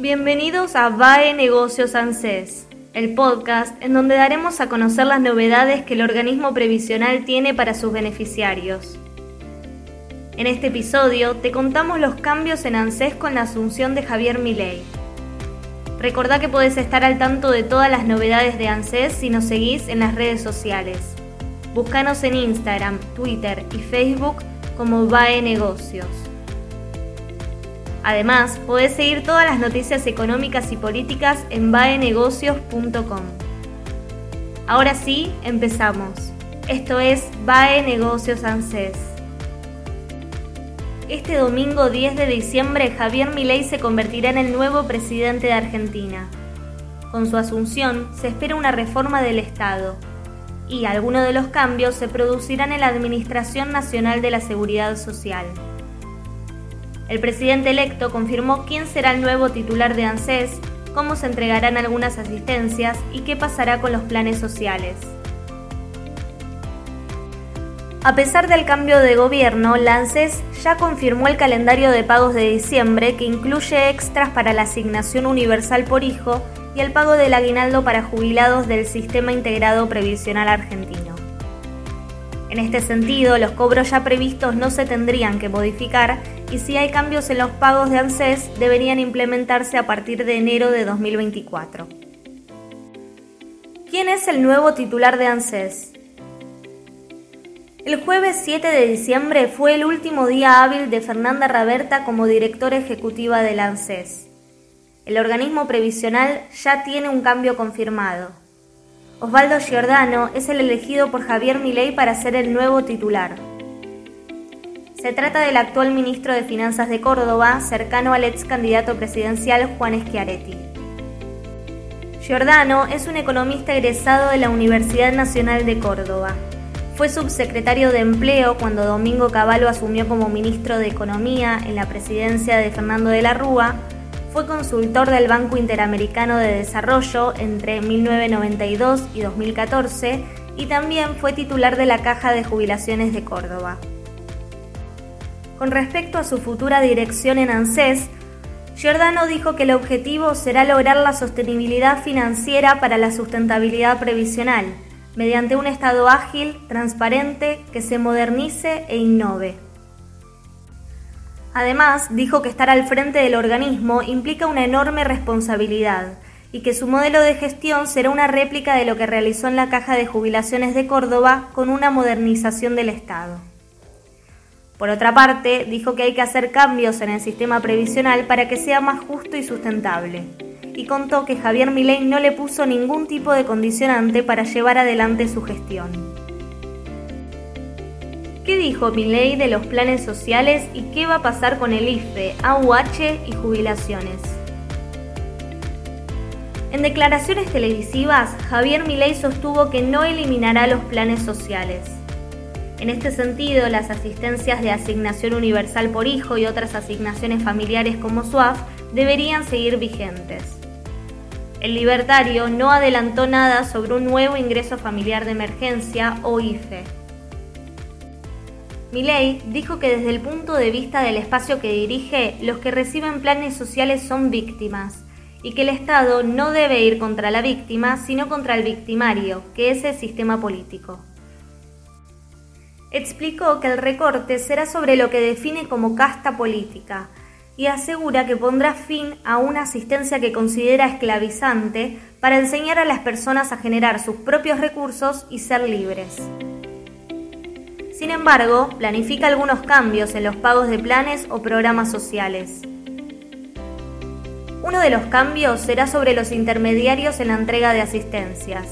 Bienvenidos a VAE Negocios ANSES el podcast en donde daremos a conocer las novedades que el organismo previsional tiene para sus beneficiarios. En este episodio te contamos los cambios en ANSES con la asunción de Javier Milei. Recordá que podés estar al tanto de todas las novedades de ANSES si nos seguís en las redes sociales. Búscanos en Instagram, Twitter y Facebook como VAE Negocios. Además, podés seguir todas las noticias económicas y políticas en baenegocios.com. Ahora sí, empezamos. Esto es BAE Negocios ANSES. Este domingo 10 de diciembre, Javier Milei se convertirá en el nuevo presidente de Argentina. Con su asunción, se espera una reforma del Estado, y algunos de los cambios se producirán en la Administración Nacional de la Seguridad Social. El presidente electo confirmó quién será el nuevo titular de ANSES, cómo se entregarán algunas asistencias y qué pasará con los planes sociales. A pesar del cambio de gobierno, la ANSES ya confirmó el calendario de pagos de diciembre que incluye extras para la asignación universal por hijo y el pago del aguinaldo para jubilados del Sistema Integrado Previsional Argentino. En este sentido, los cobros ya previstos no se tendrían que modificar y si hay cambios en los pagos de ANSES deberían implementarse a partir de enero de 2024. ¿Quién es el nuevo titular de ANSES? El jueves 7 de diciembre fue el último día hábil de Fernanda Raberta como directora ejecutiva del ANSES. El organismo previsional ya tiene un cambio confirmado. Osvaldo Giordano es el elegido por Javier Milei para ser el nuevo titular. Se trata del actual ministro de Finanzas de Córdoba, cercano al ex candidato presidencial Juan Schiaretti. Giordano es un economista egresado de la Universidad Nacional de Córdoba. Fue subsecretario de Empleo cuando Domingo Cavallo asumió como ministro de Economía en la presidencia de Fernando de la Rúa fue consultor del Banco Interamericano de Desarrollo entre 1992 y 2014 y también fue titular de la Caja de Jubilaciones de Córdoba. Con respecto a su futura dirección en ANSES, Giordano dijo que el objetivo será lograr la sostenibilidad financiera para la sustentabilidad previsional, mediante un Estado ágil, transparente, que se modernice e innove. Además, dijo que estar al frente del organismo implica una enorme responsabilidad y que su modelo de gestión será una réplica de lo que realizó en la Caja de Jubilaciones de Córdoba con una modernización del Estado. Por otra parte, dijo que hay que hacer cambios en el sistema previsional para que sea más justo y sustentable, y contó que Javier Milei no le puso ningún tipo de condicionante para llevar adelante su gestión. ¿Qué dijo Milei de los planes sociales y qué va a pasar con el IFE, AUH y jubilaciones? En declaraciones televisivas, Javier Milei sostuvo que no eliminará los planes sociales. En este sentido, las asistencias de asignación universal por hijo y otras asignaciones familiares como SUAF deberían seguir vigentes. El libertario no adelantó nada sobre un nuevo ingreso familiar de emergencia o IFE. Milei dijo que desde el punto de vista del espacio que dirige, los que reciben planes sociales son víctimas y que el Estado no debe ir contra la víctima, sino contra el victimario, que es el sistema político. Explicó que el recorte será sobre lo que define como casta política y asegura que pondrá fin a una asistencia que considera esclavizante para enseñar a las personas a generar sus propios recursos y ser libres. Sin embargo, planifica algunos cambios en los pagos de planes o programas sociales. Uno de los cambios será sobre los intermediarios en la entrega de asistencias.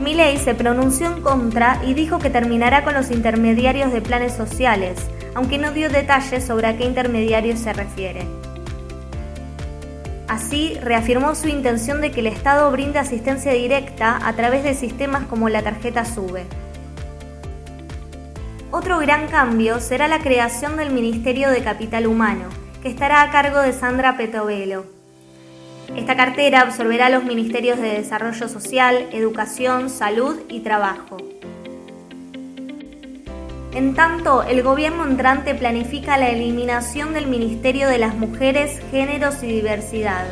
Milei se pronunció en contra y dijo que terminará con los intermediarios de planes sociales, aunque no dio detalles sobre a qué intermediarios se refiere. Así, reafirmó su intención de que el Estado brinde asistencia directa a través de sistemas como la tarjeta SUBE. Otro gran cambio será la creación del Ministerio de Capital Humano, que estará a cargo de Sandra Petovelo. Esta cartera absorberá los ministerios de Desarrollo Social, Educación, Salud y Trabajo. En tanto, el gobierno entrante planifica la eliminación del Ministerio de las Mujeres, Géneros y Diversidad,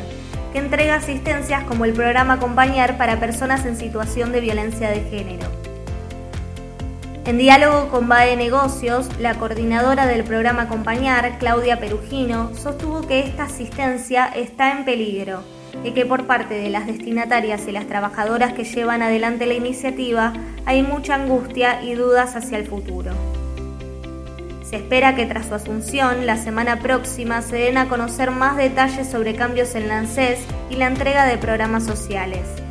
que entrega asistencias como el programa Acompañar para personas en situación de violencia de género. En diálogo con BAE Negocios, la coordinadora del programa Acompañar, Claudia Perugino, sostuvo que esta asistencia está en peligro y que por parte de las destinatarias y las trabajadoras que llevan adelante la iniciativa hay mucha angustia y dudas hacia el futuro. Se espera que tras su asunción, la semana próxima se den a conocer más detalles sobre cambios en la y la entrega de programas sociales.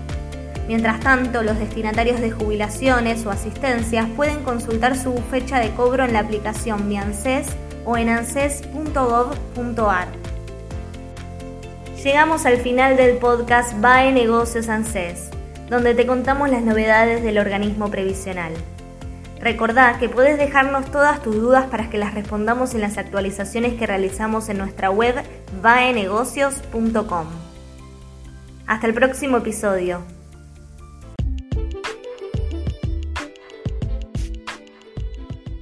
Mientras tanto, los destinatarios de jubilaciones o asistencias pueden consultar su fecha de cobro en la aplicación Mi ANSES o en anses.gov.ar. Llegamos al final del podcast BAE Negocios ANSES, donde te contamos las novedades del organismo previsional. Recordá que puedes dejarnos todas tus dudas para que las respondamos en las actualizaciones que realizamos en nuestra web vaenegocios.com. Hasta el próximo episodio.